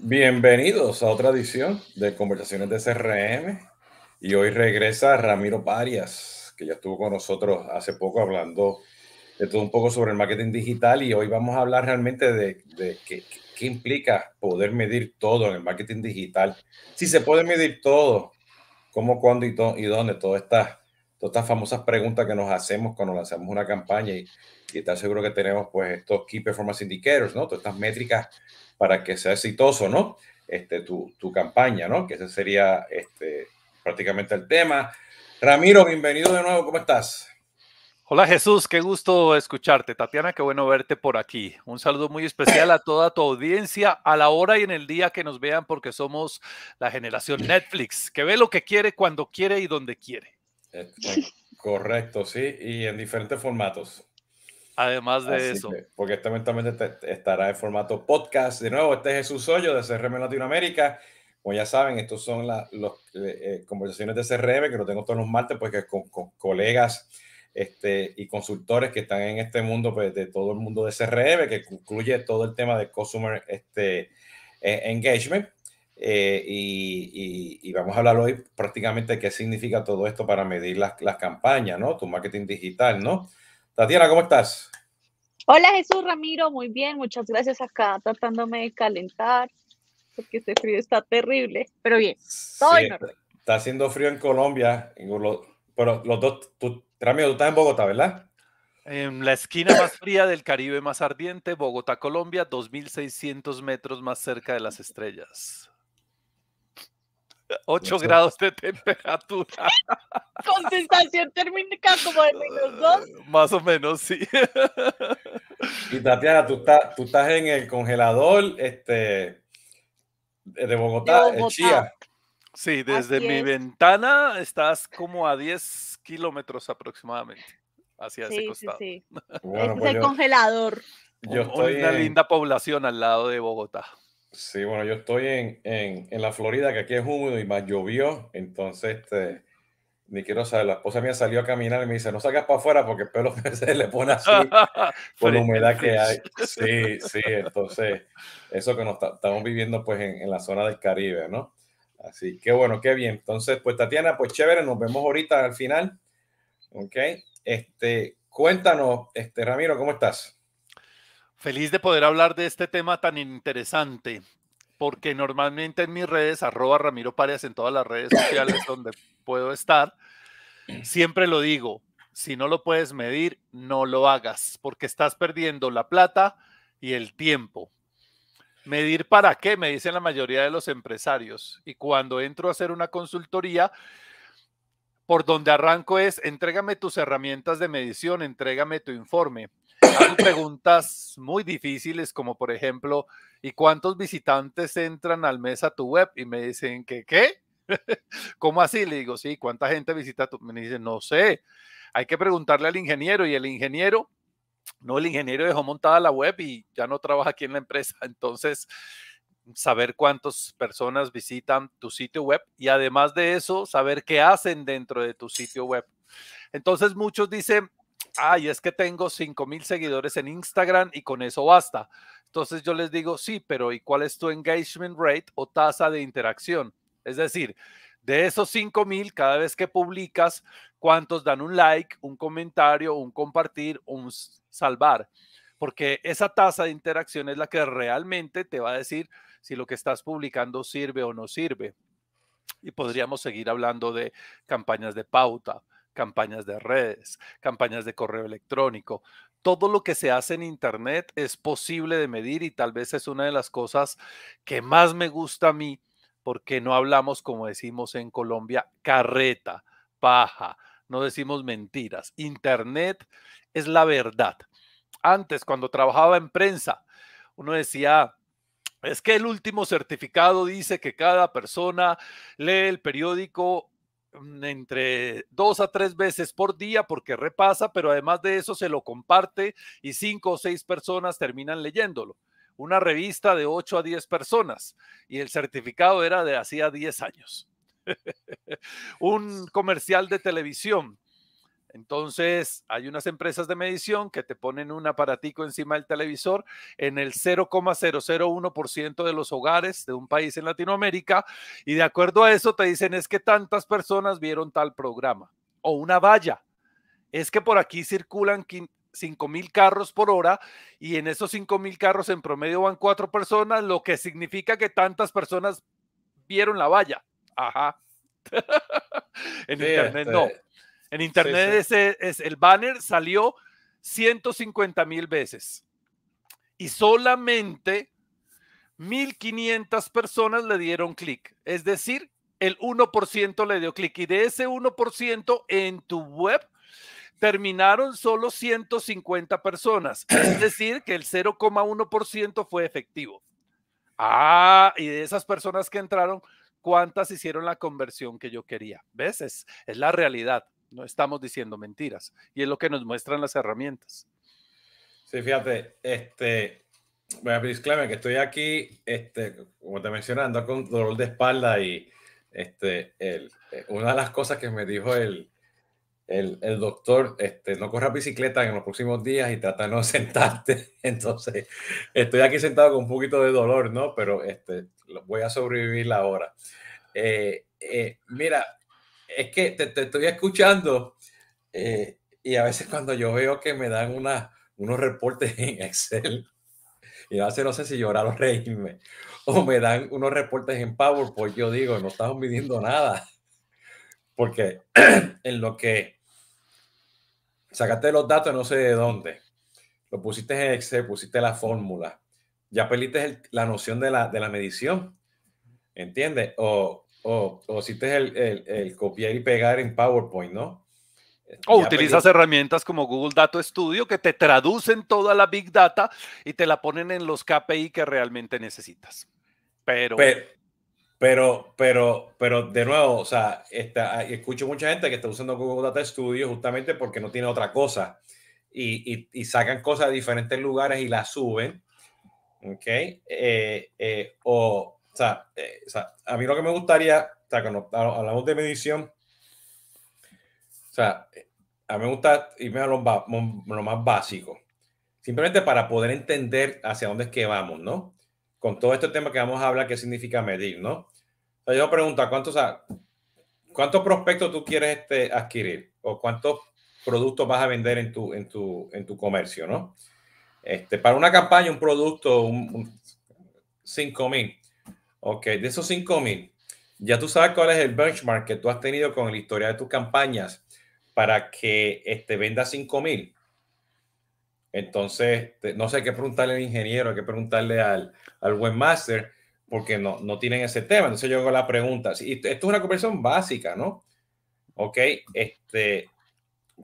Bienvenidos a otra edición de Conversaciones de CRM. Y hoy regresa Ramiro Parias, que ya estuvo con nosotros hace poco hablando de todo un poco sobre el marketing digital. Y hoy vamos a hablar realmente de, qué, implica poder medir todo en el marketing digital. Si se puede medir todo, cómo, cuándo y, dónde, todas estas, todas estas famosas preguntas que nos hacemos cuando lanzamos una campaña y, y estar seguro que tenemos pues estos Key Performance Indicators, ¿no? Todas estas métricas para que sea exitoso, ¿no? Este, tu, tu campaña, ¿no? Que ese sería este, prácticamente el tema. Ramiro, bienvenido de nuevo, ¿cómo estás? Hola Jesús, qué gusto escucharte. Tatiana, qué bueno verte por aquí. Un saludo muy especial a toda tu audiencia a la hora y en el día que nos vean porque somos la generación Netflix, que ve lo que quiere, cuando quiere y donde quiere. Correcto, sí, y en diferentes formatos. Además de eso. porque este eventualmente estará en formato podcast. De nuevo, este es Jesús Hoyo de CRM Latinoamérica. Como ya saben, estos son las eh, eh, conversaciones de CRM que lo tengo todos los martes, pues con, con, colegas este, y consultores que están en este mundo, pues de todo el mundo de CRM, que incluye todo el tema de Customer este, e, Engagement. Eh, y, y, vamos a hablar hoy prácticamente de qué significa todo esto para medir las, las campañas, ¿no? Tu marketing digital, ¿no? Tatiana, ¿cómo estás? Hola Jesús Ramiro, muy bien, muchas gracias acá tratándome de calentar, porque este frío está terrible, pero bien, todo Está haciendo frío en Colombia, pero los dos, tú, Ramiro, tú estás en Bogotá, ¿verdad? En la esquina más fría del Caribe más ardiente, Bogotá, Colombia, 2.600 metros más cerca de las estrellas. 8 grados de temperatura. Con sensación térmica como de menos 2. Más o menos, sí. Y Tatiana, tú estás, tú estás en el congelador este, de Bogotá, en Chía. Sí, desde mi ventana estás como a 10 kilómetros aproximadamente hacia ese costado. Sí, sí. Bueno, es pues el congelador. Yo estoy una linda población al lado de Bogotá. Sí, bueno, yo estoy en, en, en, la Florida, que aquí es húmedo y más llovió, entonces este, ni quiero saber, la esposa mía salió a caminar y me dice, no salgas para afuera porque el pelo se le pone así por la humedad que hay. Sí, sí, entonces eso que nos estamos viviendo pues en, en, la zona del Caribe, ¿no? Así que bueno, qué bien. Entonces, pues Tatiana, pues chévere, nos vemos ahorita al final. Ok, este, cuéntanos, este, Ramiro, ¿cómo estás? Feliz de poder hablar de este tema tan interesante, porque normalmente en mis redes, arroba Ramiro Parias en todas las redes sociales donde puedo estar, siempre lo digo, si no lo puedes medir, no lo hagas, porque estás perdiendo la plata y el tiempo. ¿Medir para qué? Me dicen la mayoría de los empresarios. Y cuando entro a hacer una consultoría, por donde arranco es, entrégame tus herramientas de medición, entrégame tu informe preguntas muy difíciles como por ejemplo, ¿y cuántos visitantes entran al mes a tu web? Y me dicen que, ¿qué? ¿Cómo así? Le digo, sí, ¿cuánta gente visita tu? Me dicen, no sé. Hay que preguntarle al ingeniero y el ingeniero, no, el ingeniero dejó montada la web y ya no trabaja aquí en la empresa. Entonces, saber cuántas personas visitan tu sitio web y además de eso, saber qué hacen dentro de tu sitio web. Entonces, muchos dicen, ay, es que tengo 5 mil seguidores en Instagram y con eso basta. Entonces yo les digo, sí, pero ¿y cuál es tu engagement rate o tasa de interacción? Es decir, de esos 5 mil, cada vez que publicas, ¿cuántos dan un like, un comentario, un compartir, un salvar? Porque esa tasa de interacción es la que realmente te va a decir si lo que estás publicando sirve o no sirve. Y podríamos seguir hablando de campañas de pauta, campañas de redes, campañas de correo electrónico. Todo lo que se hace en Internet es posible de medir y tal vez es una de las cosas que más me gusta a mí porque no hablamos, como decimos en Colombia, carreta, paja, no decimos mentiras. Internet es la verdad. Antes, cuando trabajaba en prensa, uno decía, es que el último certificado dice que cada persona lee el periódico entre dos a tres veces por día porque repasa, pero además de eso se lo comparte y cinco o seis personas terminan leyéndolo. Una revista de ocho a diez personas y el certificado era de hacía diez años. Un comercial de televisión Entonces, hay unas empresas de medición que te ponen un aparatico encima del televisor en el 0,001% de los hogares de un país en Latinoamérica y de acuerdo a eso te dicen es que tantas personas vieron tal programa o una valla. Es que por aquí circulan 5 mil carros por hora y en esos 5 mil carros en promedio van cuatro personas, lo que significa que tantas personas vieron la valla. Ajá. en internet no. En internet Ese, es, el banner salió 150 mil veces y solamente 1.500 personas le dieron clic. Es decir, el 1% le dio clic y de ese 1% en tu web terminaron solo 150 personas. Es decir, que el 0,1% fue efectivo. Ah, y de esas personas que entraron, ¿cuántas hicieron la conversión que yo quería? ¿Ves? Es, es la realidad. No estamos diciendo mentiras. Y es lo que nos muestran las herramientas. Sí, fíjate, este, bueno, disclaimer que estoy aquí, este, como te mencioné, ando con dolor de espalda y este, el, eh, una de las cosas que me dijo el, el, el, doctor, este, no corras bicicleta en los próximos días y trata de no sentarte. Entonces, estoy aquí sentado con un poquito de dolor, ¿no? Pero este, voy a sobrevivir la hora. Eh, eh, mira, es que te, estoy escuchando eh, y a veces cuando yo veo que me dan una, unos reportes en Excel, y a veces no sé si llorar o reírme, o me dan unos reportes en PowerPoint, yo digo, no estamos midiendo nada, porque en lo que sacaste los datos no sé de dónde, lo pusiste en Excel, pusiste la fórmula, ya perdiste la noción de la, de la medición, ¿entiendes? O, o, o si te el, el, el, copiar y pegar en PowerPoint, ¿no? O utilizas herramientas como Google Data Studio que te traducen toda la Big Data y te la ponen en los KPI que realmente necesitas. Pero, pero, pero, pero, de nuevo, o sea, está, escucho mucha gente que está usando Google Data Studio justamente porque no tiene otra cosa y, y, y sacan cosas de diferentes lugares y las suben. ¿Ok? Eh, eh, o eh, o sea, a mí lo que me gustaría, o sea, cuando hablamos de medición, o sea, a mí me gusta irme a lo, más básico, simplemente para poder entender hacia dónde es que vamos, ¿no? Con todo este tema que vamos a hablar, qué significa medir, ¿no? O sea, yo pregunto, ¿cuántos, ¿cuántos prospectos tú quieres este, adquirir? ¿O cuántos productos vas a vender en tu, en tu, en tu comercio, ¿no? Este, para una campaña, un producto, un, un 5 mil. Ok, de esos 5 mil, ya tú sabes cuál es el benchmark que tú has tenido con la historia de tus campañas para que este, venda 5 mil. Entonces, no sé qué preguntarle al ingeniero, qué preguntarle al, al webmaster, porque no, no tienen ese tema. Entonces yo hago la pregunta. Y esto es una conversión básica, ¿no? Ok, este,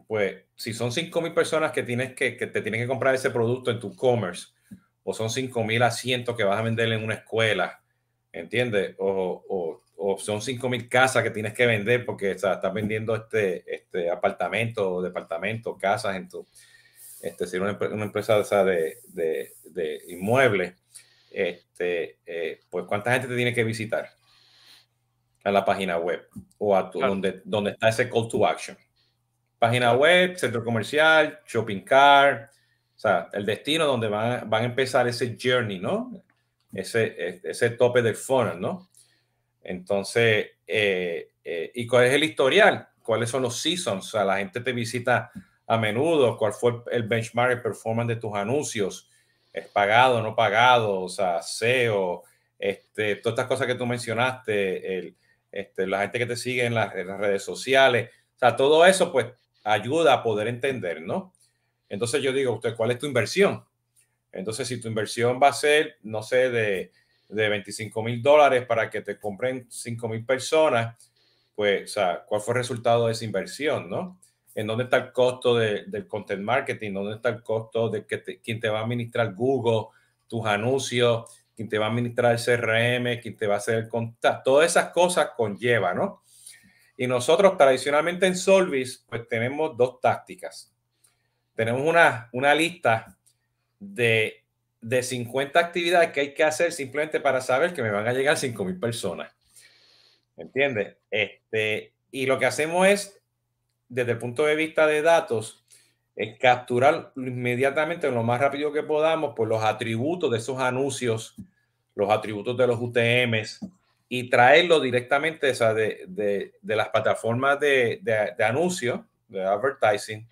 pues si son 5 mil personas que, tienes que, que te tienen que comprar ese producto en tu commerce, o son 5 mil asientos que vas a vender en una escuela, ¿entiendes? O, o, son 5 mil casas que tienes que vender porque estás vendiendo este, este apartamento, departamento, casas en tu, este, si una, una empresa de, de, de, inmuebles, este, eh, pues cuánta gente te tiene que visitar a la página web o a tu, donde, donde está ese call to action. Página web, centro comercial, shopping car, o sea, el destino donde van, van a empezar ese journey, ¿no? Ese, ese tope del funnel, ¿no? Entonces, eh, eh, ¿y cuál es el historial? ¿Cuáles son los seasons? O sea, la gente te visita a menudo, cuál fue el benchmark de performance de tus anuncios, es pagado, no pagado, o sea, SEO, este, todas estas cosas que tú mencionaste, el, este, la gente que te sigue en las, en las, redes sociales, o sea, todo eso pues ayuda a poder entender, ¿no? Entonces yo digo, usted, ¿cuál es tu inversión? Entonces, si tu inversión va a ser, no sé, de, de 25 mil dólares para que te compren 5 mil personas, pues, o sea, ¿cuál fue el resultado de esa inversión, no? ¿En dónde está el costo de, del content marketing? ¿Dónde está el costo de que te, quién te va a administrar Google, tus anuncios, quién te va a administrar el CRM, quién te va a hacer el contacto? Todas esas cosas conlleva, ¿no? Y nosotros tradicionalmente en Solvis, pues tenemos dos tácticas. Tenemos una, una lista de, de 50 actividades que hay que hacer simplemente para saber que me van a llegar 5 mil personas. ¿Entiendes? Este, y lo que hacemos es desde el punto de vista de datos, capturar inmediatamente, lo más rápido que podamos, pues los atributos de esos anuncios, los atributos de los UTMs y traerlo directamente de, de, de, las plataformas de, de anuncios, de advertising,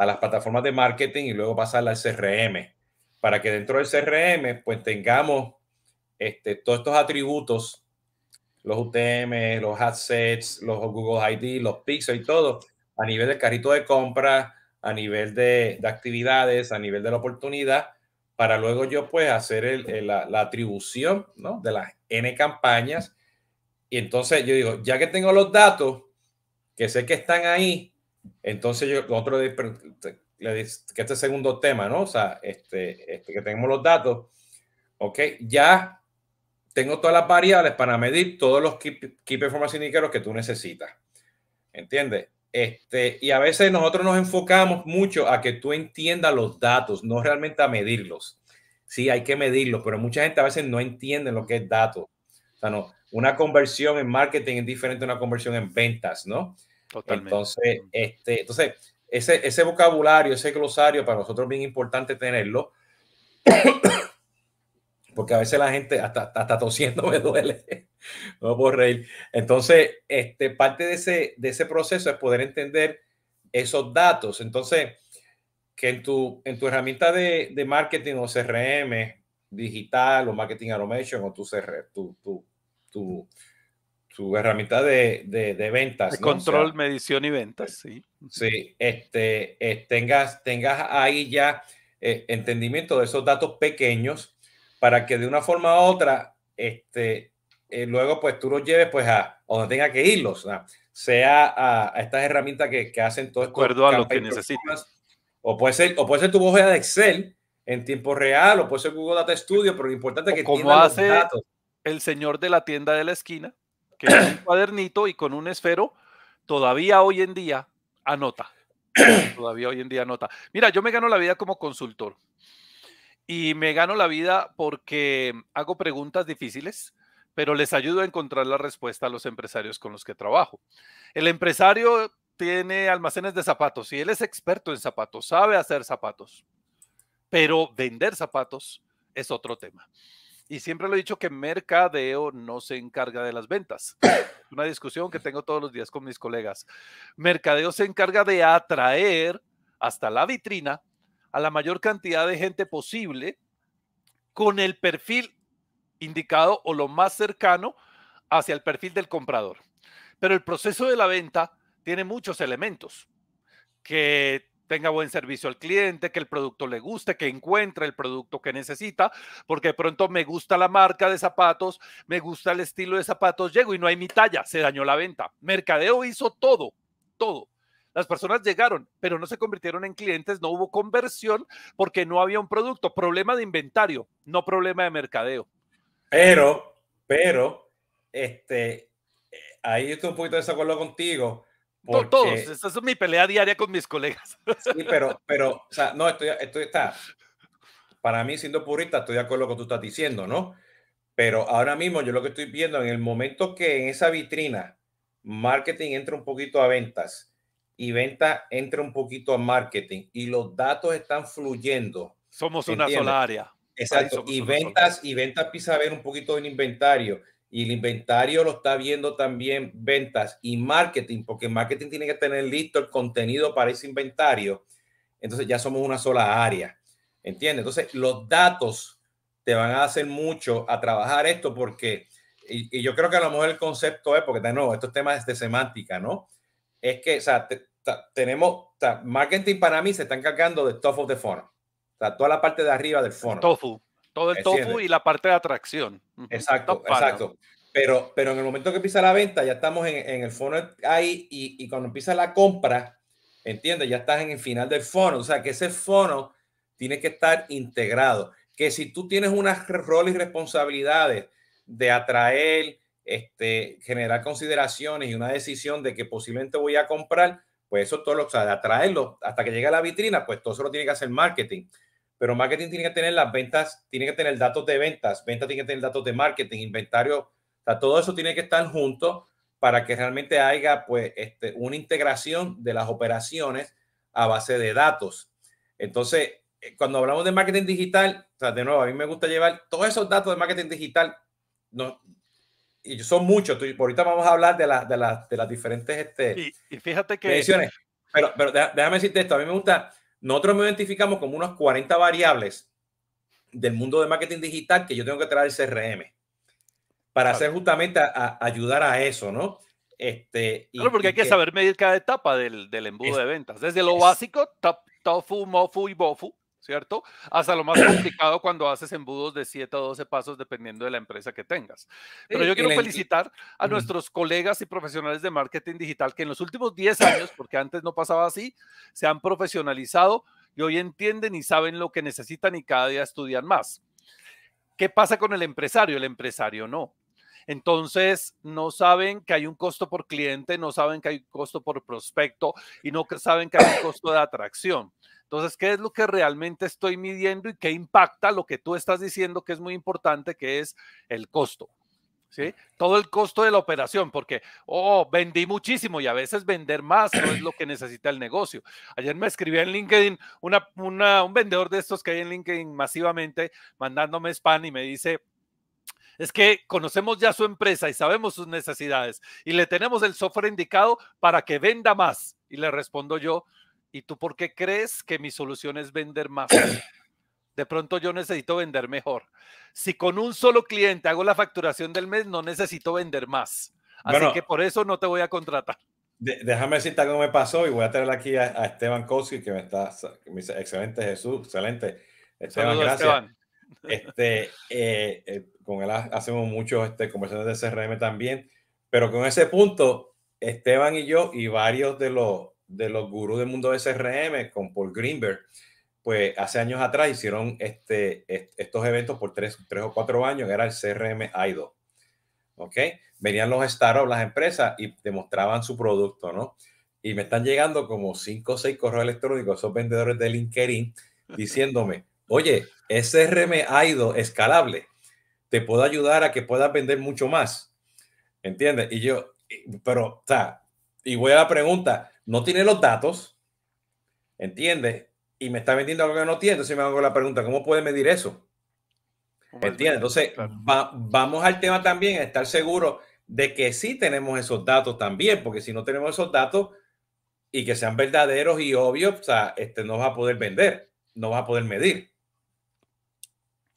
a las plataformas de marketing y luego pasarla al CRM, para que dentro del CRM pues tengamos este, todos estos atributos, los UTM, los assets, los Google ID, los Pixel y todo, a nivel del carrito de compra, a nivel de, de actividades, a nivel de la oportunidad, para luego yo pues hacer el, la, la, atribución ¿no? de las N campañas. Y entonces yo digo, ya que tengo los datos, que sé que están ahí, entonces yo, otro que este segundo tema, ¿no? O sea, este, este, que tenemos los datos, ok, ya tengo todas las variables para medir todos los key, key performance indicators que tú necesitas. ¿Entiendes? Este, y a veces nosotros nos enfocamos mucho a que tú entiendas los datos, no realmente a medirlos. Sí, hay que medirlos, pero mucha gente a veces no entiende lo que es datos. O sea, no, una conversión en marketing es diferente a una conversión en ventas, ¿no? Totalmente. Entonces, este, entonces ese, ese vocabulario, ese glosario, para nosotros es bien importante tenerlo. Porque a veces la gente hasta, hasta tosiendo me duele. no puedo reír. Entonces, este, parte de ese, de ese proceso es poder entender esos datos. Entonces, que en tu, en tu herramienta de, de marketing o CRM digital o marketing automation o tu, tu, tu, tu, tu herramienta de, de, de ventas. De control, o sea, medición y ventas, sí. Sí, este, eh, tengas, tengas ahí ya eh, entendimiento de esos datos pequeños para que de una forma u otra, este, eh, luego pues tú los lleves pues a donde tenga que irlos, ¿no? sea a, a, estas herramientas que, que hacen todo esto. De acuerdo a lo que necesitas. O puede ser, o puede ser tu hoja de Excel en tiempo real, o puede ser Google Data Studio, pero lo importante es que como hace los datos. el señor de la tienda de la esquina, que es un cuadernito y con un esfero, todavía hoy en día anota. todavía hoy en día anota. Mira, yo me gano la vida como consultor. Y me gano la vida porque hago preguntas difíciles, pero les ayudo a encontrar la respuesta a los empresarios con los que trabajo. El empresario tiene almacenes de zapatos y él es experto en zapatos, sabe hacer zapatos, pero vender zapatos es otro tema. Y siempre lo he dicho que mercadeo no se encarga de las ventas. Una discusión que tengo todos los días con mis colegas. Mercadeo se encarga de atraer hasta la vitrina a la mayor cantidad de gente posible con el perfil indicado o lo más cercano hacia el perfil del comprador. Pero el proceso de la venta tiene muchos elementos que tenga buen servicio al cliente, que el producto le guste, que encuentre el producto que necesita, porque de pronto me gusta la marca de zapatos, me gusta el estilo de zapatos, llego y no hay mi talla, se dañó la venta. Mercadeo hizo todo, todo. Las personas llegaron, pero no se convirtieron en clientes, no hubo conversión porque no había un producto. Problema de inventario, no problema de mercadeo. Pero, pero, este, ahí yo estoy un poquito de desacuerdo contigo. Porque, Todos, esa es mi pelea diaria con mis colegas. Sí, pero, pero, o sea, no, estoy, estoy, está, para mí siendo purista, estoy de acuerdo con lo que tú estás diciendo, ¿no? Pero ahora mismo yo lo que estoy viendo en el momento que en esa vitrina marketing entra un poquito a ventas, y venta entra un poquito a marketing y los datos están fluyendo. Somos una ¿entiendes? sola área. Exacto. Y ventas, y ventas empieza a ver un poquito en inventario. Y el inventario lo está viendo también ventas y marketing, porque marketing tiene que tener listo el contenido para ese inventario. Entonces ya somos una sola área. ¿Entiendes? Entonces los datos te van a hacer mucho a trabajar esto porque, y, y yo creo que a lo mejor el concepto es, porque de nuevo, estos temas de semántica, ¿no? Es que, o sea, te, tenemos, marketing para mí se está encargando de top of the funnel. O sea, toda la parte de arriba del funnel. Tofu. Todo el tofu y la parte de atracción. Exacto, exacto. Pero, pero en el momento que empieza la venta, ya estamos en, en el funnel ahí y, y, cuando empieza la compra, ¿entiendes? Ya estás en el final del funnel. O sea, que ese funnel tiene que estar integrado. Que si tú tienes unas roles y responsabilidades de atraer, este, generar consideraciones y una decisión de que posiblemente voy a comprar, pues eso todo lo, o sea, de atraerlo hasta que llegue a la vitrina, pues todo eso lo tiene que hacer marketing. Pero marketing tiene que tener las ventas, tiene que tener datos de ventas, ventas tiene que tener datos de marketing, inventario, o sea, todo eso tiene que estar junto para que realmente haya pues, este, una integración de las operaciones a base de datos. Entonces, eh, cuando hablamos de marketing digital, o sea, de nuevo, a mí me gusta llevar todos esos datos de marketing digital, no, y son muchos, ahorita vamos a hablar de, la, de, la, de las diferentes este, y, fíjate que... Mediciones. Pero, pero déjame decirte esto, a mí me gusta, nosotros me identificamos como unos 40 variables del mundo de marketing digital que yo tengo que traer el CRM para hacer justamente a, ayudar a eso, ¿no? Este, claro, porque hay que, saber medir cada etapa del, del embudo de ventas, desde lo básico, top, tofu, mofu y bofu, ¿cierto? Hasta lo más complicado cuando haces embudos de 7 o 12 pasos dependiendo de la empresa que tengas. Pero yo quiero felicitar a nuestros colegas y profesionales de marketing digital que en los últimos 10 años, porque antes no pasaba así, se han profesionalizado y hoy entienden y saben lo que necesitan y cada día estudian más. ¿Qué pasa con el empresario? El empresario no. Entonces, no saben que hay un costo por cliente, no saben que hay un costo por prospecto y no saben que hay un costo de atracción. Entonces, ¿qué es lo que realmente estoy midiendo y qué impacta lo que tú estás diciendo que es muy importante, que es el costo? ¿Sí? Todo el costo de la operación, porque, oh, vendí muchísimo y a veces vender más no es lo que necesita el negocio. Ayer me escribió en LinkedIn un vendedor de estos que hay en LinkedIn masivamente mandándome spam y me dice, es que conocemos ya su empresa y sabemos sus necesidades y le tenemos el software indicado para que venda más. Y le respondo yo, ¿y tú por qué crees que mi solución es vender más? De pronto yo necesito vender mejor. Si con un solo cliente hago la facturación del mes, no necesito vender más. Así que por eso no te voy a contratar. déjame decirte algo que me pasó y voy a tener aquí a, Esteban Kowski, que me está, excelente Jesús, excelente. Esteban, gracias. Esteban. Este, eh, eh, con él hacemos muchos este, conversaciones de CRM también, pero con ese punto, Esteban y yo y varios de los, de los gurús del mundo de CRM, con Paul Greenberg, pues hace años atrás hicieron este, estos eventos por tres, tres o cuatro años, era el CRM IDO. ¿Ok? Venían los startups, las empresas y demostraban su producto, ¿no? Y me están llegando como cinco o seis correos electrónicos, esos vendedores de LinkedIn, diciéndome, oye, SRM ido escalable, te puedo ayudar a que puedas vender mucho más. ¿Entiendes? Y yo, pero, o sea, y voy a la pregunta, no tiene los datos, ¿entiendes? Y me está vendiendo algo que no tiene, entonces me hago la pregunta, ¿cómo puede medir eso? ¿Entiendes? Entonces, vamos al tema también, a estar seguro de que sí tenemos esos datos también, porque si no tenemos esos datos y que sean verdaderos y obvios, o sea, este no va a poder vender, no va a poder medir.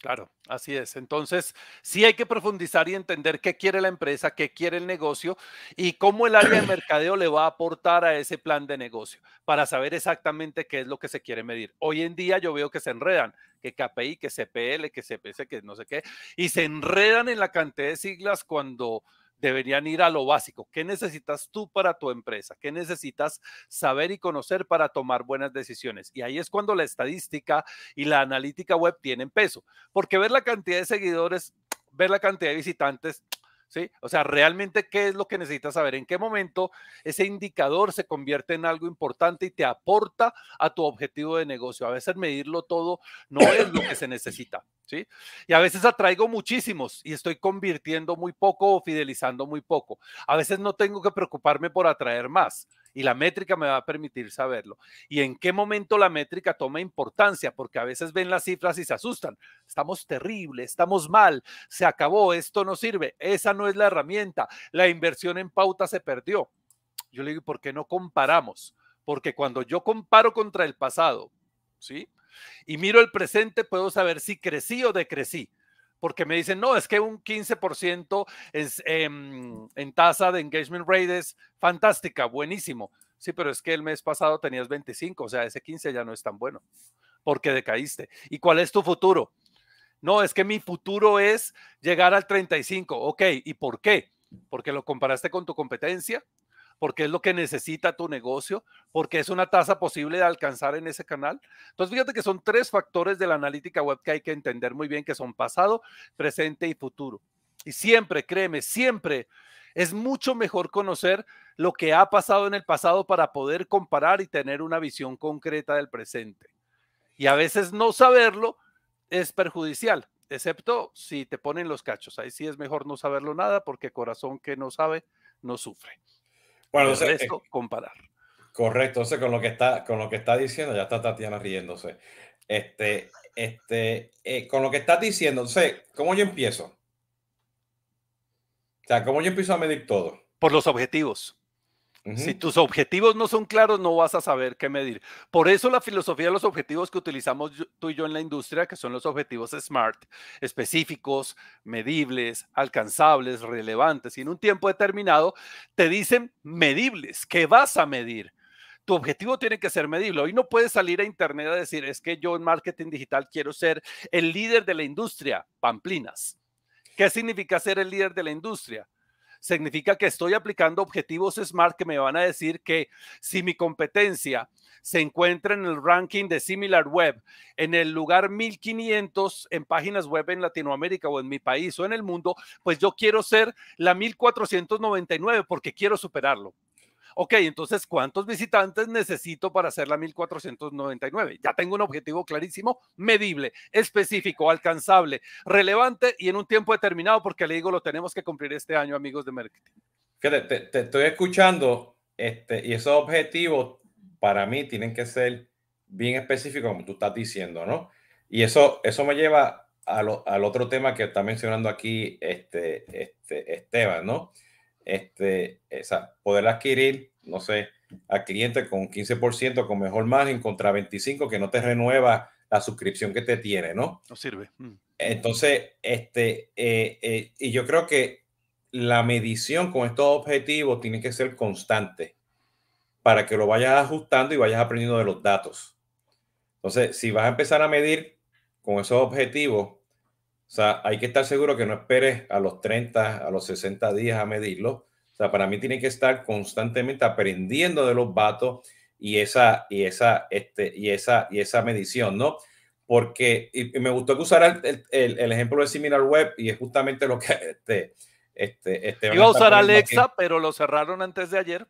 Claro, así es. Entonces, sí hay que profundizar y entender qué quiere la empresa, qué quiere el negocio y cómo el área de mercadeo le va a aportar a ese plan de negocio para saber exactamente qué es lo que se quiere medir. Hoy en día yo veo que se enredan, que KPI, que CPL, que CPC, que no sé qué, y se enredan en la cantidad de siglas cuando deberían ir a lo básico. ¿Qué necesitas tú para tu empresa? ¿Qué necesitas saber y conocer para tomar buenas decisiones? Y ahí es cuando la estadística y la analítica web tienen peso, porque ver la cantidad de seguidores, ver la cantidad de visitantes, ¿sí? O sea, realmente qué es lo que necesitas saber, en qué momento ese indicador se convierte en algo importante y te aporta a tu objetivo de negocio. A veces medirlo todo no es lo que se necesita, Y a veces atraigo muchísimos y estoy convirtiendo muy poco o fidelizando muy poco. A veces no tengo que preocuparme por atraer más y la métrica me va a permitir saberlo. ¿Y en qué momento la métrica toma importancia? Porque a veces ven las cifras y se asustan. Estamos terrible, estamos mal, se acabó, esto no sirve, esa no es la herramienta, la inversión en pauta se perdió. Yo le digo, ¿por qué no comparamos? Porque cuando yo comparo contra el pasado, ¿sí? Y miro el presente, puedo saber si crecí o decrecí porque me dicen, no, es que un 15% es, em, en tasa de engagement rate es fantástica, buenísimo. Sí, pero es que el mes pasado tenías 25, o sea, ese 15 ya no es tan bueno, porque decaíste. ¿Y cuál es tu futuro? No, es que mi futuro es llegar al 35. Ok, ¿y por qué? Porque lo comparaste con tu competencia, porque es lo que necesita tu negocio, porque es una tasa posible de alcanzar en ese canal. Entonces, fíjate que son tres factores de la analítica web que hay que entender muy bien, que son pasado, presente y futuro. Y siempre, créeme, siempre es mucho mejor conocer lo que ha pasado en el pasado para poder comparar y tener una visión concreta del presente. Y a veces no saberlo es perjudicial, excepto si te ponen los cachos. Ahí sí es mejor no saberlo nada porque corazón que no sabe no sufre. Bueno, el entonces, resto, comparar. Correcto, entonces con lo que está, con lo que está diciendo, ya está Tatiana riéndose. Este, este, eh, con lo que estás diciendo, entonces, ¿cómo yo empiezo? O sea, ¿cómo yo empiezo a medir todo? Por los objetivos. Si tus objetivos no son claros, no vas a saber qué medir. Por eso la filosofía de los objetivos que utilizamos tú y yo en la industria, que son los objetivos SMART, específicos, medibles, alcanzables, relevantes y en un tiempo determinado, te dicen medibles, que vas a medir. Tu objetivo tiene que ser medible. Hoy no puedes salir a internet a decir, es que yo en marketing digital quiero ser el líder de la industria, pamplinas. ¿Qué significa ser el líder de la industria? Significa que estoy aplicando objetivos SMART que me van a decir que si mi competencia se encuentra en el ranking de Similar Web en el lugar 1500 en páginas web en Latinoamérica o en mi país o en el mundo, pues yo quiero ser la 1499 porque quiero superarlo. Ok, entonces, ¿cuántos visitantes necesito para hacer la 1499? Ya tengo un objetivo clarísimo, medible, específico, alcanzable, relevante y en un tiempo determinado, porque le digo, lo tenemos que cumplir este año, amigos de marketing. Fíjate, te, te estoy escuchando este, y esos objetivos para mí tienen que ser bien específicos, como tú estás diciendo, ¿no? Y eso, eso me lleva lo- al otro tema que está mencionando aquí este, este, Esteban, ¿no? Este, esa, poder adquirir, no sé, al cliente con 15% con mejor margen contra 25 que no te renueva la suscripción que te tiene, ¿no? No sirve. Mm. Entonces, este, eh, eh, y yo creo que la medición con estos objetivos tiene que ser constante para que lo vayas ajustando y vayas aprendiendo de los datos. Entonces, si vas a empezar a medir con esos objetivos, o sea, hay que estar seguro que no esperes a los 30, a los 60 días a medirlo. O sea, para mí tiene que estar constantemente aprendiendo de los datos y esa, y esa, este, y esa, y esa medición, ¿no? porque y, y me gustó que usara el, el, el ejemplo de Similar Web y es justamente lo que este, este, este Iba a usar Alexa, aquí. pero lo cerraron antes de ayer,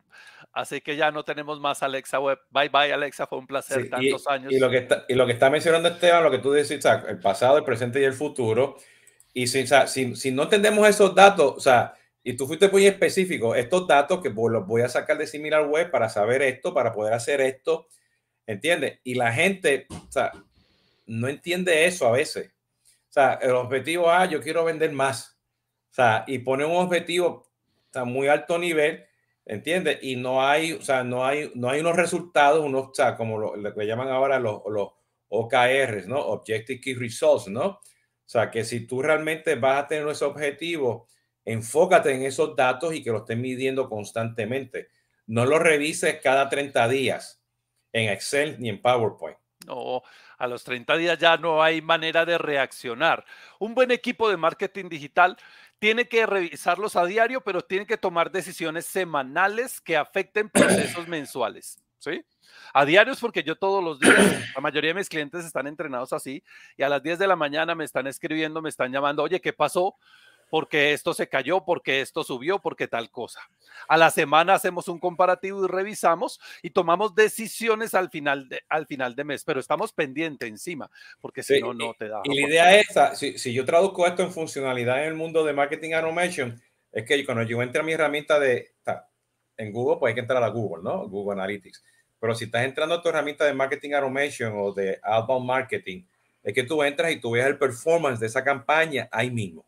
así que ya no tenemos más Alexa Web. Bye bye Alexa, fue un placer Sí, tantos y, años. Y lo, que está, y lo que está mencionando Esteban, lo que tú decís, o sea, el pasado, el presente y el futuro. Y si, o sea, si, si no entendemos esos datos, o sea, y tú fuiste muy específico, estos datos que pues, los voy a sacar de Similar Web para saber esto, para poder hacer esto, ¿entiendes? Y la gente, o sea, no entiende eso a veces. O sea, el objetivo, ah, yo quiero vender más. O sea, y pone un objetivo a muy alto nivel, ¿entiendes? Y no hay, o sea, no hay, no hay unos resultados, unos, o sea, como lo, lo que llaman ahora los, los OKRs, ¿no? Objective Key Results, ¿no? O sea, que si tú realmente vas a tener ese objetivo, enfócate en esos datos y que lo estés midiendo constantemente. No lo revises cada 30 días en Excel ni en PowerPoint. No, a los 30 días ya no hay manera de reaccionar. Un buen equipo de marketing digital tiene que revisarlos a diario, pero tiene que tomar decisiones semanales que afecten procesos mensuales. ¿Sí? A diarios porque yo todos los días, la mayoría de mis clientes están entrenados así y a las 10 de la mañana me están escribiendo, me están llamando, oye, ¿qué pasó? Porque esto se cayó, porque esto subió, porque tal cosa. A la semana hacemos un comparativo y revisamos y tomamos decisiones al final de, al final de mes, pero estamos pendientes encima, porque si sí, no, no te da. Y la idea es, si, si, yo traduzco esto en funcionalidad en el mundo de marketing automation, es que cuando yo entre a mi herramienta de, en Google, pues hay que entrar a Google, ¿no? Google Analytics. Pero si estás entrando a tu herramienta de marketing automation o de outbound marketing, es que tú entras y tú veas el performance de esa campaña ahí mismo.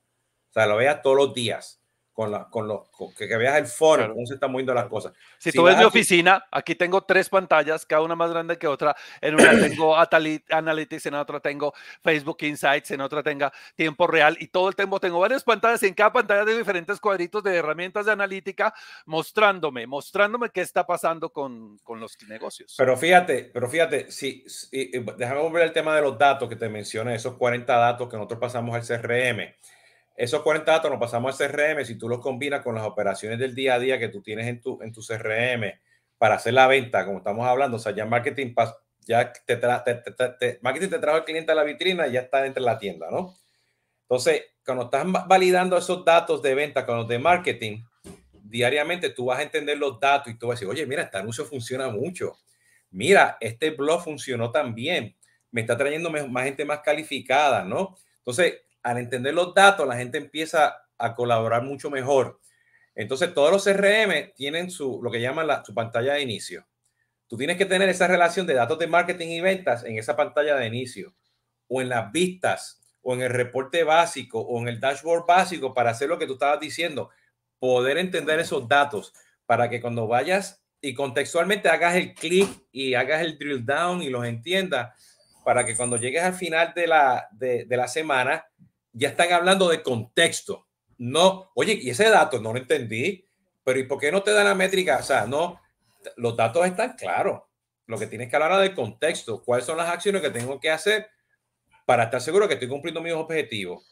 O sea, lo veas todos los días, con, la, con los, con, que, que, veas el foro, claro. cómo se están moviendo las cosas. Si, si tú ves mi oficina, aquí tengo tres pantallas, cada una más grande que otra. En una tengo Analytics, en otra tengo Facebook Insights, en otra tengo tiempo real y todo el tiempo tengo varias pantallas y en cada pantalla tengo diferentes cuadritos de herramientas de analítica mostrándome, mostrándome qué está pasando con, con los negocios. Pero fíjate, pero fíjate, si, si, déjame volver al tema de los datos que te mencioné, esos 40 datos que nosotros pasamos al CRM esos 40 datos nos pasamos al CRM, si tú los combinas con las operaciones del día a día que tú tienes en tu, en tu CRM para hacer la venta, como estamos hablando, o sea, ya marketing, ya te, te, te, te, marketing te trajo el cliente a la vitrina y ya está dentro de la tienda, ¿no? Entonces, cuando estás validando esos datos de venta con los de marketing, diariamente tú vas a entender los datos y tú vas a decir, oye, mira, este anuncio funciona mucho. Mira, este blog funcionó también. Me está trayendo más gente más calificada, ¿no? Entonces, al entender los datos, la gente empieza a colaborar mucho mejor. Entonces, todos los CRM tienen su, lo que llaman la, su pantalla de inicio. Tú tienes que tener esa relación de datos de marketing y ventas en esa pantalla de inicio o en las vistas o en el reporte básico o en el dashboard básico para hacer lo que tú estabas diciendo, poder entender esos datos para que cuando vayas y contextualmente hagas el clic y hagas el drill down y los entiendas para que cuando llegues al final de la, de, de la semana ya están hablando de contexto. No, oye, y ese dato no lo entendí, pero ¿y por qué no te da la métrica? O sea, no, los datos están claros. Lo que tienes que hablar del contexto. ¿Cuáles son las acciones que tengo que hacer para estar seguro que estoy cumpliendo mis objetivos?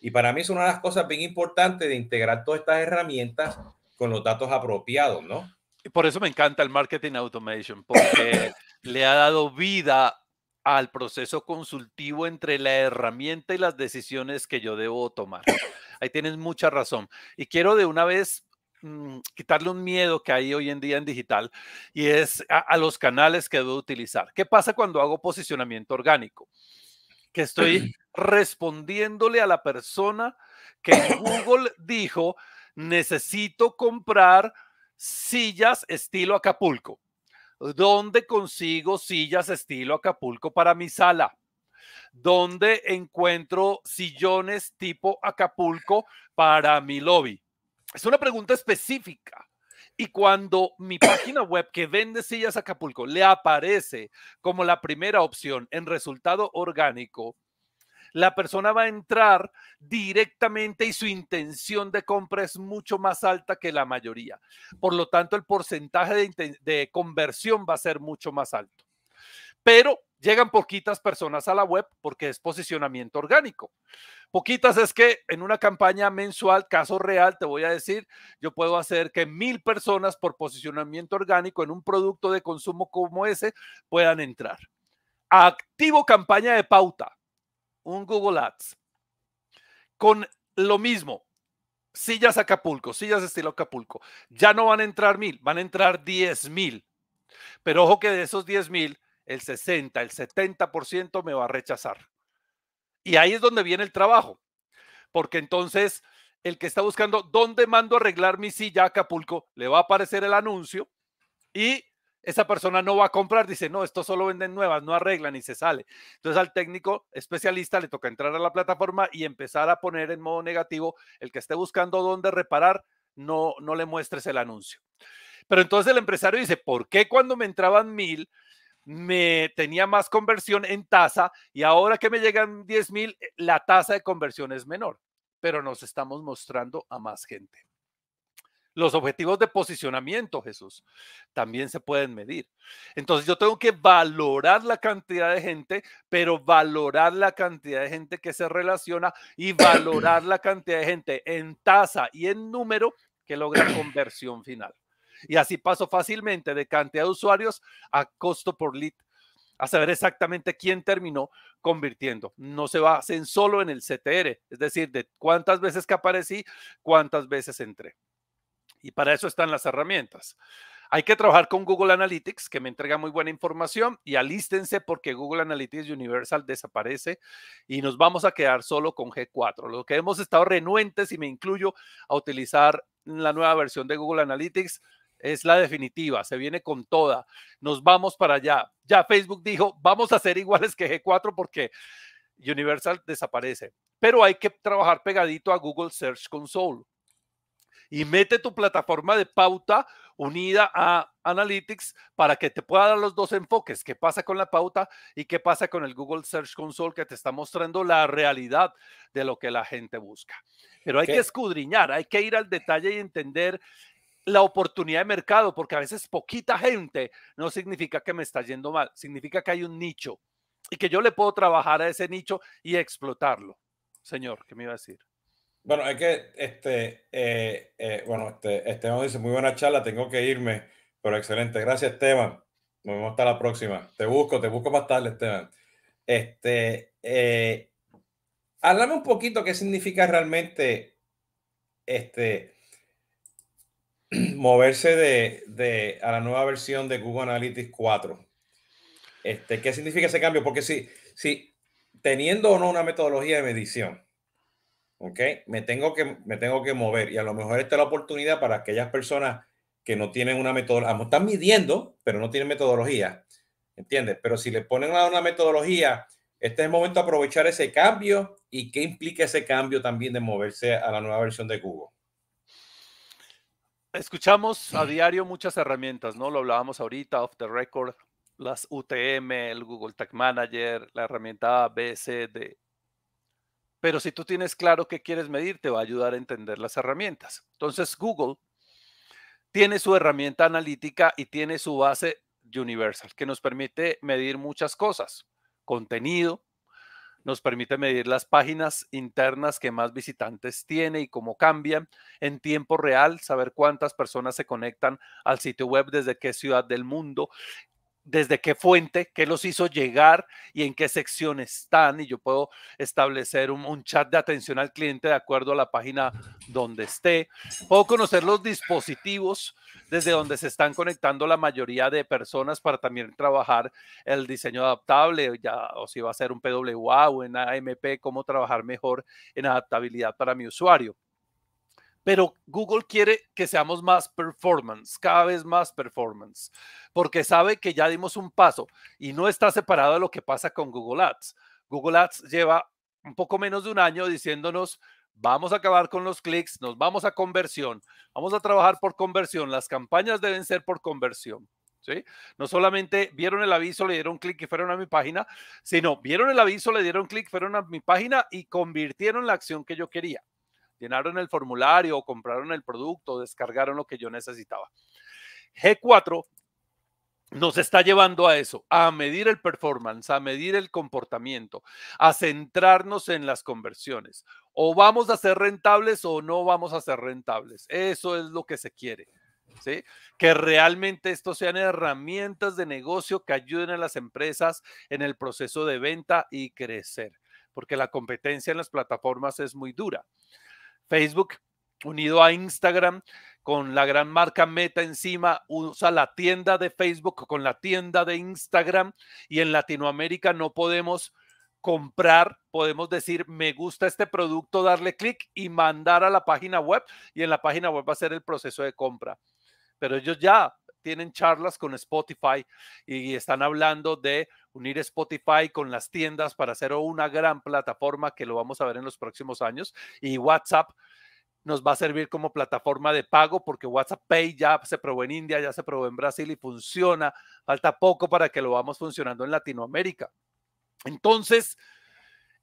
Y para mí es una de las cosas bien importantes de integrar todas estas herramientas con los datos apropiados, ¿no? Y por eso me encanta el marketing automation, porque le ha dado vida al proceso consultivo entre la herramienta y las decisiones que yo debo tomar. Ahí tienes mucha razón. Y quiero de una vez mm, quitarle un miedo que hay hoy en día en digital y es a, los canales que debo utilizar. ¿Qué pasa cuando hago posicionamiento orgánico? Que estoy respondiéndole a la persona que Google dijo, necesito comprar sillas estilo Acapulco. ¿Dónde consigo sillas estilo Acapulco para mi sala? ¿Dónde encuentro sillones tipo Acapulco para mi lobby? Es una pregunta específica. Y cuando mi página web que vende sillas Acapulco le aparece como la primera opción en resultado orgánico, la persona va a entrar directamente y su intención de compra es mucho más alta que la mayoría. Por lo tanto, el porcentaje de, conversión va a ser mucho más alto. Pero llegan poquitas personas a la web porque es posicionamiento orgánico. Poquitas es que en una campaña mensual, caso real, te voy a decir, yo puedo hacer que mil personas por posicionamiento orgánico en un producto de consumo como ese puedan entrar. Activo campaña de pauta un Google Ads con lo mismo, sillas Acapulco, sillas estilo Acapulco, ya no van a entrar mil, van a entrar diez mil. Pero ojo que de esos diez mil, el 60, el 70% me va a rechazar. Y ahí es donde viene el trabajo, porque entonces el que está buscando dónde mando arreglar mi silla Acapulco, le va a aparecer el anuncio y esa persona no va a comprar, dice, no, esto solo venden nuevas, no arreglan y se sale. Entonces al técnico especialista le toca entrar a la plataforma y empezar a poner en modo negativo el que esté buscando dónde reparar, no, no le muestres el anuncio. Pero entonces el empresario dice, ¿por qué cuando me entraban mil me tenía más conversión en tasa y ahora que me llegan 10 mil, la tasa de conversión es menor? Pero nos estamos mostrando a más gente. Los objetivos de posicionamiento, Jesús, también se pueden medir. Entonces yo tengo que valorar la cantidad de gente, pero valorar la cantidad de gente que se relaciona y valorar la cantidad de gente en tasa y en número que logra conversión final. Y así paso fácilmente de cantidad de usuarios a costo por lead, a saber exactamente quién terminó convirtiendo. No se basen solo en el CTR, es decir, de cuántas veces que aparecí, cuántas veces entré. Y para eso están las herramientas. Hay que trabajar con Google Analytics, que me entrega muy buena información, y alístense porque Google Analytics Universal desaparece y nos vamos a quedar solo con G4. Lo que hemos estado renuentes, y me incluyo, a utilizar la nueva versión de Google Analytics es la definitiva, se viene con toda. Nos vamos para allá. Ya Facebook dijo, vamos a ser iguales que G4 porque Universal desaparece. Pero hay que trabajar pegadito a Google Search Console y mete tu plataforma de pauta unida a Analytics para que te pueda dar los dos enfoques, qué pasa con la pauta y qué pasa con el Google Search Console que te está mostrando la realidad de lo que la gente busca. Pero hay que escudriñar, hay que ir al detalle y entender la oportunidad de mercado, porque a veces poquita gente no significa que me está yendo mal, significa que hay un nicho y que yo le puedo trabajar a ese nicho y explotarlo. Señor, ¿qué me iba a decir? Bueno, es que, este, eh, eh, bueno, este, Esteban dice, muy buena charla, tengo que irme, pero excelente. Gracias, Esteban. Nos vemos hasta la próxima. Te busco, te busco más tarde, Esteban. Este, eh, háblame un poquito qué significa realmente este, moverse de, de, a la nueva versión de Google Analytics 4. Este, ¿Qué significa ese cambio? Porque si, si teniendo o no una metodología de medición, ¿ok? Me tengo, que, me tengo que mover y a lo mejor esta es la oportunidad para aquellas personas que no tienen una metodología, están midiendo, pero no tienen metodología, ¿entiendes? Pero si le ponen una metodología, este es el momento de aprovechar ese cambio y qué implica ese cambio también de moverse a la nueva versión de Google. Escuchamos a diario muchas herramientas, ¿no? Lo hablábamos ahorita, off the record, las UTM, el Google Tag Manager, la herramienta BCD. Pero si tú tienes claro qué quieres medir, te va a ayudar a entender las herramientas. Entonces, Google tiene su herramienta analítica y tiene su base Universal, que nos permite medir muchas cosas. Contenido, nos permite medir las páginas internas que más visitantes tiene y cómo cambian en tiempo real, saber cuántas personas se conectan al sitio web desde qué ciudad del mundo, desde qué fuente, qué los hizo llegar y en qué sección están. Y yo puedo establecer un, chat de atención al cliente de acuerdo a la página donde esté. Puedo conocer los dispositivos desde donde se están conectando la mayoría de personas para también trabajar el diseño adaptable, ya, o si va a ser un PWA o en AMP, cómo trabajar mejor en adaptabilidad para mi usuario pero Google quiere que seamos más performance, cada vez más performance, porque sabe que ya dimos un paso y no está separado de lo que pasa con Google Ads. Google Ads lleva un poco menos de un año diciéndonos, vamos a acabar con los clics, nos vamos a conversión, vamos a trabajar por conversión, las campañas deben ser por conversión. ¿Sí? No solamente vieron el aviso, le dieron clic y fueron a mi página, sino vieron el aviso, le dieron clic, fueron a mi página y convirtieron la acción que yo quería llenaron el formulario, compraron el producto, descargaron lo que yo necesitaba. G4 nos está llevando a eso, a medir el performance, a medir el comportamiento, a centrarnos en las conversiones. O vamos a ser rentables o no vamos a ser rentables. Eso es lo que se quiere. ¿Sí? Que realmente esto sean herramientas de negocio que ayuden a las empresas en el proceso de venta y crecer, porque la competencia en las plataformas es muy dura. Facebook unido a Instagram con la gran marca Meta encima, usa la tienda de Facebook con la tienda de Instagram y en Latinoamérica no podemos comprar, podemos decir, me gusta este producto, darle clic y mandar a la página web y en la página web va a ser el proceso de compra. Pero ellos ya tienen charlas con Spotify y están hablando de unir Spotify con las tiendas para hacer una gran plataforma que lo vamos a ver en los próximos años. Y WhatsApp nos va a servir como plataforma de pago porque WhatsApp Pay ya se probó en India, ya se probó en Brasil y funciona. Falta poco para que lo vamos funcionando en Latinoamérica. Entonces,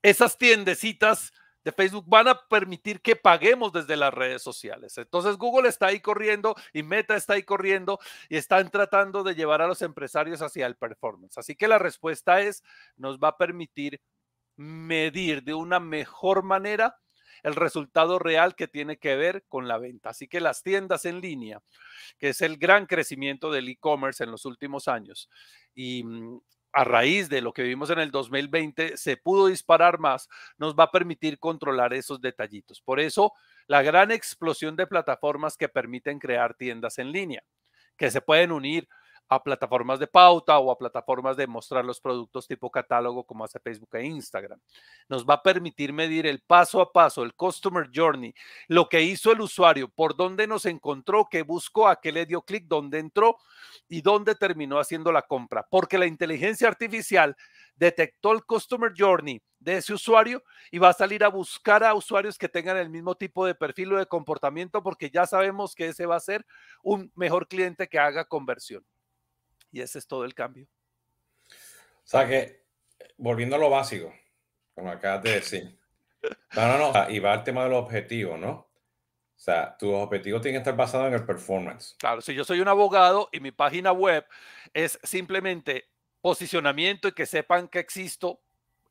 esas tiendecitas de Facebook van a permitir que paguemos desde las redes sociales. Entonces Google está ahí corriendo y Meta está ahí corriendo y están tratando de llevar a los empresarios hacia el performance. Así que la respuesta es, nos va a permitir medir de una mejor manera el resultado real que tiene que ver con la venta. Así que las tiendas en línea, que es el gran crecimiento del e-commerce en los últimos años, y mm, a raíz de lo que vimos en el 2020, se pudo disparar más, nos va a permitir controlar esos detallitos. Por eso, la gran explosión de plataformas que permiten crear tiendas en línea, que se pueden unir a plataformas de pauta o a plataformas de mostrar los productos tipo catálogo como hace Facebook e Instagram. Nos va a permitir medir el paso a paso, el customer journey, lo que hizo el usuario, por dónde nos encontró, qué buscó, a qué le dio clic, dónde entró y dónde terminó haciendo la compra. Porque la inteligencia artificial detectó el customer journey de ese usuario y va a salir a buscar a usuarios que tengan el mismo tipo de perfil o de comportamiento porque ya sabemos que ese va a ser un mejor cliente que haga conversión. Y ese es todo el cambio. O sea que, volviendo a lo básico, como acabas de decir, no, no, no, y va al tema de los objetivos, ¿no? O sea, tus objetivos tienen que estar basados en el performance. Claro, si yo soy un abogado y mi página web es simplemente posicionamiento y que sepan que existo,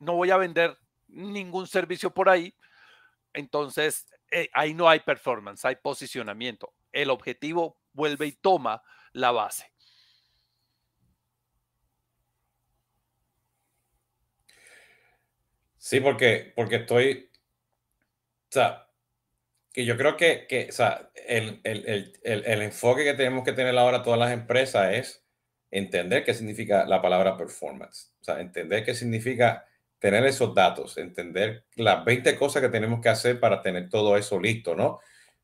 no voy a vender ningún servicio por ahí, entonces eh, ahí no hay performance, hay posicionamiento. El objetivo vuelve y toma la base. Sí, porque, porque estoy, o sea, que yo creo que, que o sea, el, el, el, el, enfoque que tenemos que tener ahora todas las empresas es entender qué significa la palabra performance, o sea, entender qué significa tener esos datos, entender las 20 cosas que tenemos que hacer para tener todo eso listo, ¿no?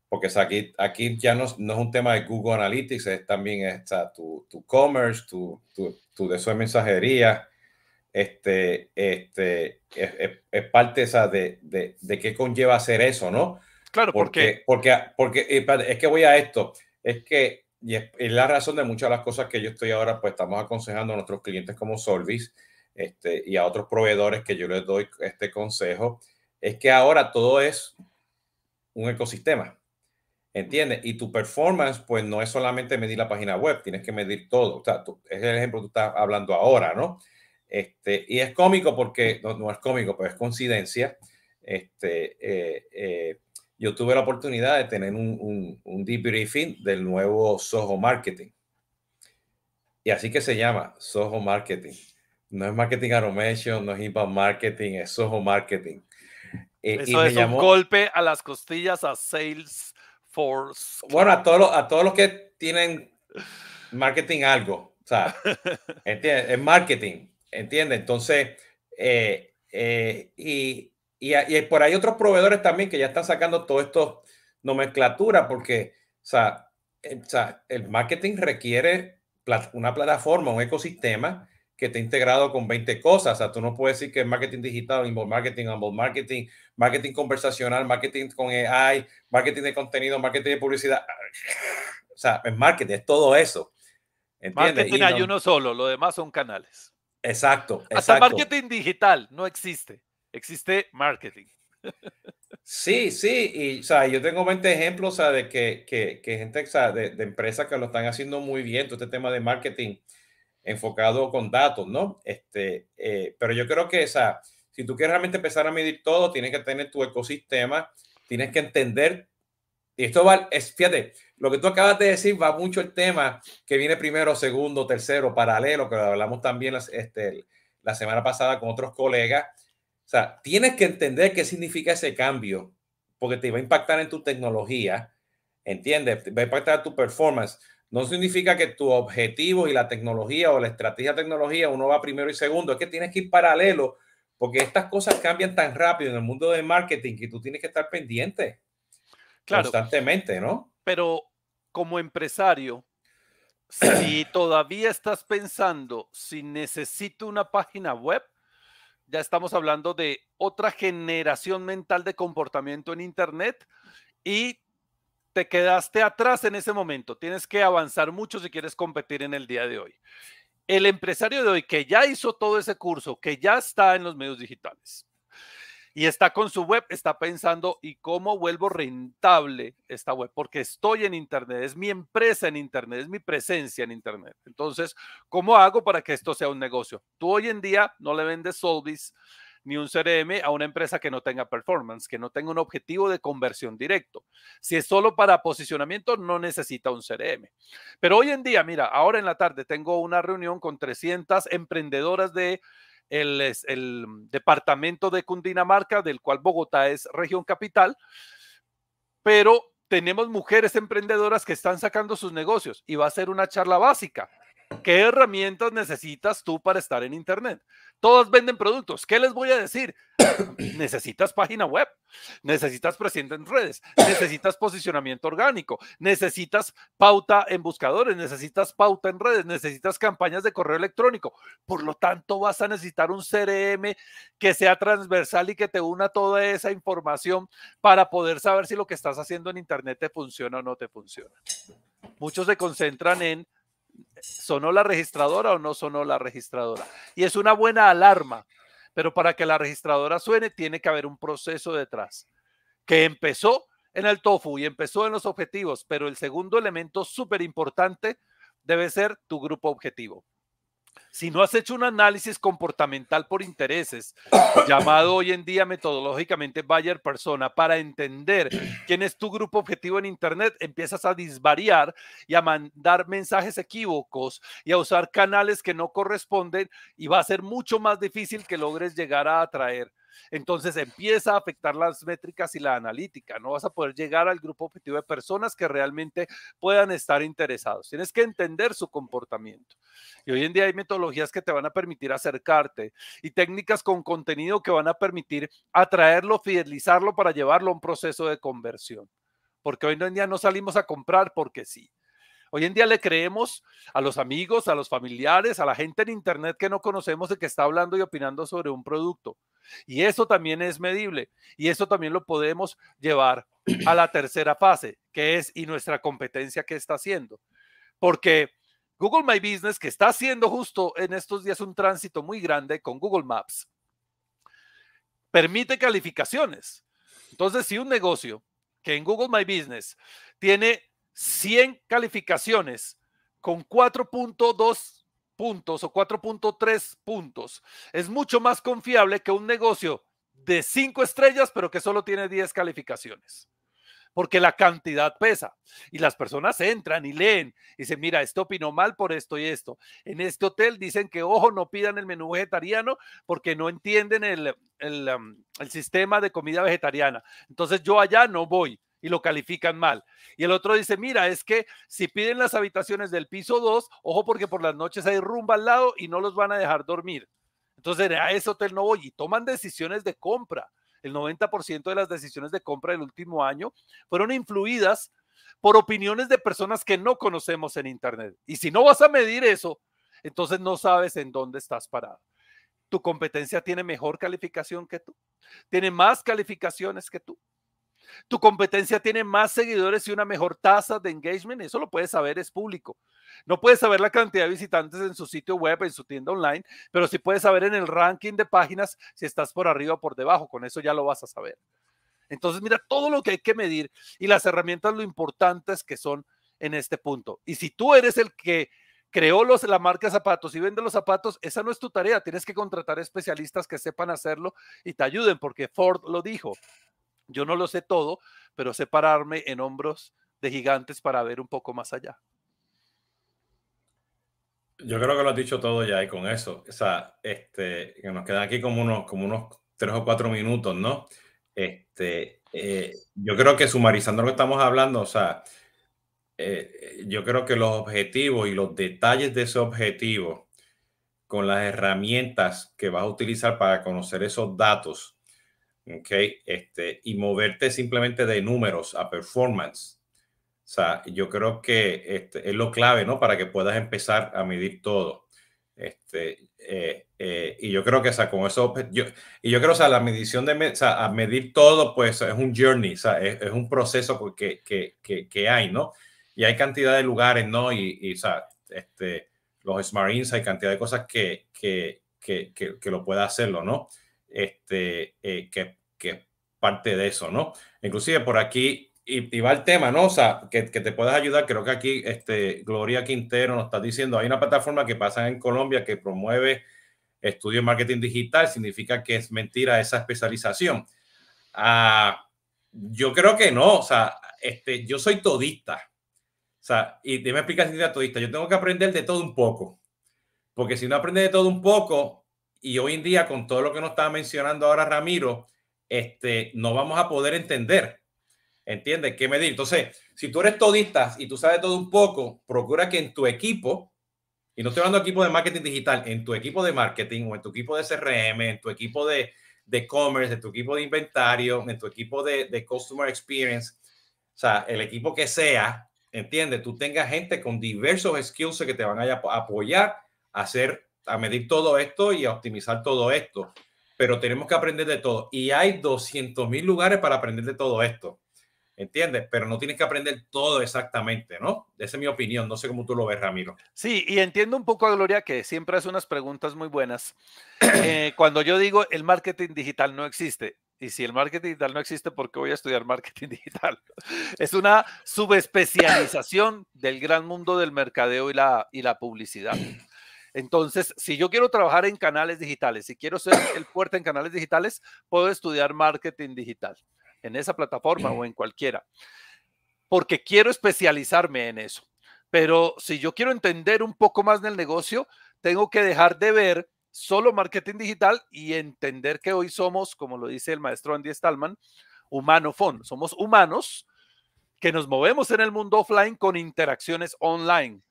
Porque aquí, aquí ya no, no es un tema de Google Analytics, es también está tu, tu commerce, tu, tu, tu de eso mensajería, este, este, es, parte esa de, de, de, qué conlleva hacer eso, ¿no? Claro, porque, porque, porque, es que voy a esto, es que y es, la razón de muchas de las cosas que yo estoy ahora, pues estamos aconsejando a nuestros clientes como Solvis este, y a otros proveedores que yo les doy este consejo, es que ahora todo es un ecosistema. ¿Entiendes? Y tu performance, pues no es solamente medir la página web, tienes que medir todo. O sea, es el ejemplo que tú estás hablando ahora, ¿no? Este, y es cómico porque, no, es cómico, pero es coincidencia. Este, eh, eh, yo tuve la oportunidad de tener un, un, un, debriefing del nuevo Soho Marketing. Y así que se llama Soho Marketing. No es Marketing Automation, no es Inbound Marketing, es Soho Marketing. Eh, Eso es un golpe a las costillas a Salesforce. Bueno, a todos, los, a todos los que tienen marketing algo. O sea, Es marketing. ¿Entiende? Entonces, eh, eh, y, y, por ahí otros proveedores también que ya están sacando todo esto nomenclatura porque, o sea, el, o sea, el marketing requiere una plataforma, un ecosistema que esté integrado con 20 cosas. O sea, tú no puedes decir que es marketing digital, inbound marketing, onboard marketing, marketing conversacional, marketing con AI, marketing de contenido, marketing de publicidad. O sea, es marketing, es todo eso. ¿entiendes? Marketing hay uno solo, lo demás son canales. Exacto. Hasta marketing digital no existe. Existe marketing. Sí, sí, y o sea, yo tengo 20 ejemplos o sea, de que, que, que gente o sea, de, de, empresas que lo están haciendo muy bien, todo este tema de marketing enfocado con datos, ¿no? Este, eh, pero yo creo que esa, si tú quieres realmente empezar a medir todo, tienes que tener tu ecosistema, tienes que entender, y esto va, es, fíjate, lo que tú acabas de decir va mucho el tema que viene primero, segundo, tercero, paralelo, que hablamos también este, la semana pasada con otros colegas. O sea, tienes que entender qué significa ese cambio, porque te va a impactar en tu tecnología, ¿entiendes? Va a impactar tu performance. No significa que tu objetivo y la tecnología o la estrategia de tecnología uno va primero y segundo, es que tienes que ir paralelo, porque estas cosas cambian tan rápido en el mundo del marketing que tú tienes que estar pendiente constantemente, ¿no? Pero como empresario, si todavía estás pensando si necesito una página web, ya estamos hablando de otra generación mental de comportamiento en Internet y te quedaste atrás en ese momento. Tienes que avanzar mucho si quieres competir en el día de hoy. El empresario de hoy que ya hizo todo ese curso, que ya está en los medios digitales, y está con su web, está pensando, ¿y cómo vuelvo rentable esta web? Porque estoy en Internet, es mi empresa en Internet, es mi presencia en Internet. Entonces, ¿cómo hago para que esto sea un negocio? Tú hoy en día no le vendes Solvis ni un CRM a una empresa que no tenga performance, que no tenga un objetivo de conversión directo. Si es solo para posicionamiento, no necesita un CRM. Pero hoy en día, mira, ahora en la tarde tengo una reunión con 300 emprendedoras de el, departamento de Cundinamarca, del cual Bogotá es región capital, pero tenemos mujeres emprendedoras que están sacando sus negocios y va a ser una charla básica. ¿Qué herramientas necesitas tú para estar en Internet? Todos venden productos. ¿Qué les voy a decir? necesitas página web, necesitas presencia en redes, necesitas posicionamiento orgánico, necesitas pauta en buscadores, necesitas pauta en redes, necesitas campañas de correo electrónico. Por lo tanto, vas a necesitar un CRM que sea transversal y que te una toda esa información para poder saber si lo que estás haciendo en Internet te funciona o no te funciona. Muchos se concentran en sonó la registradora o no sonó la registradora. Y es una buena alarma, pero para que la registradora suene tiene que haber un proceso detrás que empezó en el tofu y empezó en los objetivos, pero el segundo elemento súper importante debe ser tu grupo objetivo. Si no has hecho un análisis comportamental por intereses, llamado hoy en día metodológicamente Bayer Persona, para entender quién es tu grupo objetivo en Internet, empiezas a disvariar y a mandar mensajes equívocos y a usar canales que no corresponden y va a ser mucho más difícil que logres llegar a atraer entonces empieza a afectar las métricas y la analítica. No vas a poder llegar al grupo objetivo de personas que realmente puedan estar interesados. Tienes que entender su comportamiento. Y hoy en día hay metodologías que te van a permitir acercarte y técnicas con contenido que van a permitir atraerlo, fidelizarlo para llevarlo a un proceso de conversión. Porque hoy en día no salimos a comprar porque sí. Hoy en día le creemos a los amigos, a los familiares, a la gente en Internet que no conocemos de que está hablando y opinando sobre un producto. Y eso también es medible. Y eso también lo podemos llevar a la tercera fase, que es y nuestra competencia que está haciendo. Porque Google My Business, que está haciendo justo en estos días un tránsito muy grande con Google Maps, permite calificaciones. Entonces, si un negocio que en Google My Business tiene 100 calificaciones con 4.2 puntos o 4.3 puntos, es mucho más confiable que un negocio de 5 estrellas, pero que solo tiene 10 calificaciones. Porque la cantidad pesa y las personas entran y leen y dicen, mira, esto opinó mal por esto y esto. En este hotel dicen que, ojo, no pidan el menú vegetariano porque no entienden el, el, um, el sistema de comida vegetariana. Entonces yo allá no voy y lo califican mal. Y el otro dice, mira, es que si piden las habitaciones del piso 2, ojo porque por las noches hay rumba al lado y no los van a dejar dormir. Entonces a ese hotel no voy y toman decisiones de compra. El 90% de las decisiones de compra del último año fueron influidas por opiniones de personas que no conocemos en Internet. Y si no vas a medir eso, entonces no sabes en dónde estás parado. Tu competencia tiene mejor calificación que tú, tiene más calificaciones que tú tu competencia tiene más seguidores y una mejor tasa de engagement, eso lo puedes saber, es público. No puedes saber la cantidad de visitantes en su sitio web, en su tienda online, pero sí puedes saber en el ranking de páginas si estás por arriba o por debajo, con eso ya lo vas a saber. Entonces, mira todo lo que hay que medir y las herramientas lo importantes que son en este punto. Y si tú eres el que creó los, la marca zapatos y vende los zapatos, esa no es tu tarea. Tienes que contratar especialistas que sepan hacerlo y te ayuden, porque Ford lo dijo. Yo no lo sé todo, pero sé pararme en hombros de gigantes para ver un poco más allá. Yo creo que lo has dicho todo ya y con eso, o sea, este, que nos quedan aquí como unos, como unos tres o cuatro minutos, ¿no? Este, eh, yo creo que sumarizando lo que estamos hablando, o sea, eh, yo creo que los objetivos y los detalles de ese objetivo con las herramientas que vas a utilizar para conocer esos datos, ¿ok? Este, y moverte simplemente de números a performance. O sea, yo creo que este, es lo clave, ¿no? Para que puedas empezar a medir todo. Este, eh, eh, y yo creo que, o sea, con eso, yo, y yo creo, o sea, la medición de, o sea, a medir todo, pues es un journey, o sea, es, es un proceso que, que, que, que, hay, ¿no? Y hay cantidad de lugares, ¿no? Y, y o sea, este, los Smarts, hay cantidad de cosas que, que, lo pueda hacerlo, ¿no? Este, eh, que que parte de eso, ¿no? Inclusive por aquí, y, va el tema, ¿no? O sea, que, te puedas ayudar. Creo que aquí este, Gloria Quintero nos está diciendo, hay una plataforma que pasa en Colombia que promueve estudio de marketing digital, significa que es mentira esa especialización. Ah, yo creo que no, o sea, este, yo soy todista. O sea, y me explicas si todista. Yo tengo que aprender de todo un poco. Porque si no aprendes de todo un poco, y hoy en día con todo lo que nos estaba mencionando ahora Ramiro, este, no vamos a poder entender. ¿Entiendes? ¿Qué medir? Entonces, si tú eres todista y tú sabes todo un poco, procura que en tu equipo, y no estoy hablando de equipo de marketing digital, en tu equipo de marketing o en tu equipo de CRM, en tu equipo de de commerce, en tu equipo de inventario, en tu equipo de, de customer experience, o sea, el equipo que sea, entiende, tú tengas gente con diversos skills que te van a apoyar a hacer, a medir todo esto y a optimizar todo esto pero tenemos que aprender de todo. Y hay 200 mil lugares para aprender de todo esto. ¿Entiendes? Pero no tienes que aprender todo exactamente, ¿no? Esa es mi opinión. No sé cómo tú lo ves, Ramiro. Sí, y entiendo un poco a Gloria que siempre hace unas preguntas muy buenas. Eh, cuando yo digo el marketing digital no existe, y si el marketing digital no existe, ¿por qué voy a estudiar marketing digital? Es una subespecialización del gran mundo del mercadeo y la, y la publicidad. Entonces, si yo quiero trabajar en canales digitales, si quiero ser el fuerte en canales digitales, puedo estudiar marketing digital en esa plataforma o en cualquiera, porque quiero especializarme en eso. Pero si yo quiero entender un poco más del negocio, tengo que dejar de ver solo marketing digital y entender que hoy somos, como lo dice el maestro Andy Stallman, humano-phone. Somos humanos que nos movemos en el mundo offline con interacciones online.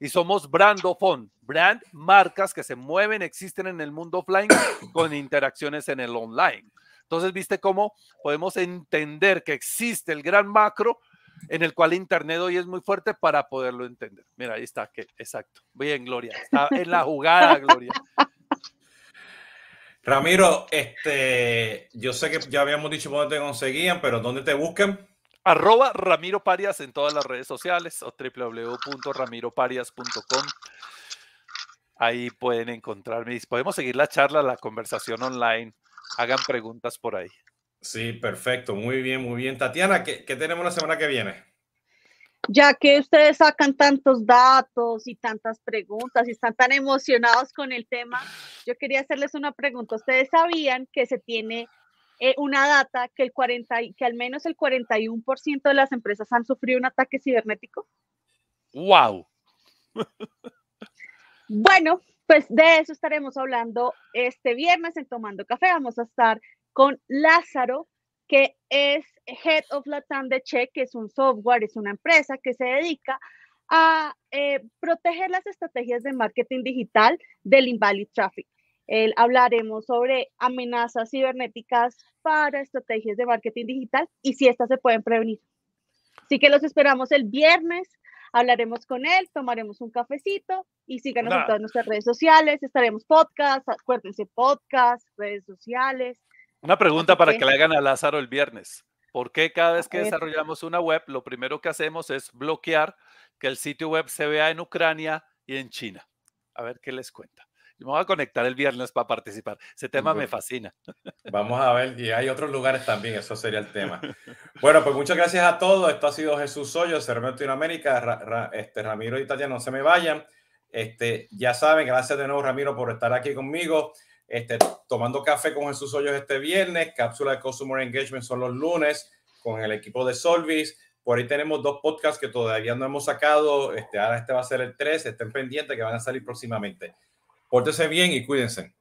Y somos brand-phone, brand marcas que se mueven, existen en el mundo offline con interacciones en el online. Entonces, viste cómo podemos entender que existe el gran macro en el cual Internet hoy es muy fuerte para poderlo entender. Mira, ahí está, que, exacto. Bien, Gloria. Está en la jugada, Gloria. Ramiro, este, yo sé que ya habíamos dicho dónde te conseguían, pero ¿dónde te buscan? Arroba Ramiro Parias en todas las redes sociales o www.ramiroparias.com. Ahí pueden encontrarme. Podemos seguir la charla, la conversación online. Hagan preguntas por ahí. Sí, perfecto. Muy bien, muy bien. Tatiana, ¿qué, tenemos la semana que viene? Ya que ustedes sacan tantos datos y tantas preguntas y están tan emocionados con el tema, yo quería hacerles una pregunta. ¿Ustedes sabían que se tiene eh, una data que, el 40, que al menos el 41% de las empresas han sufrido un ataque cibernético? ¡Wow! bueno, pues de eso estaremos hablando este viernes en Tomando Café. Vamos a estar con Lázaro, que es Head of Latam de Check, que es un software, es una empresa que se dedica a eh, proteger las estrategias de marketing digital del invalid traffic. Hablaremos sobre amenazas cibernéticas para estrategias de marketing digital y si estas se pueden prevenir. Así que los esperamos el viernes, hablaremos con él, tomaremos un cafecito y síganos en todas nuestras redes sociales, estaremos podcast, acuérdense podcast, redes sociales, una pregunta para que le hagan a Lázaro el viernes. ¿Por qué cada vez que desarrollamos una web, lo primero que hacemos es bloquear que el sitio web se vea en Ucrania y en China? A ver qué les cuenta. Yo me voy a conectar el viernes para participar. Ese tema me fascina. Vamos a ver, y hay otros lugares también, eso sería el tema. Bueno, pues muchas gracias a todos. Esto ha sido Jesús Hoyo, Cerro Latinoamérica. este, Ramiro y Tatiana, no se me vayan. Este, ya saben, gracias de nuevo, Ramiro, por estar aquí conmigo. Este, tomando café con Jesús Hoyos este viernes, cápsula de Customer Engagement son los lunes con el equipo de Solvis. Por ahí tenemos dos podcasts que todavía no hemos sacado. Este, ahora este va a ser el 3. Estén pendientes que van a salir próximamente. Pórtense bien y cuídense.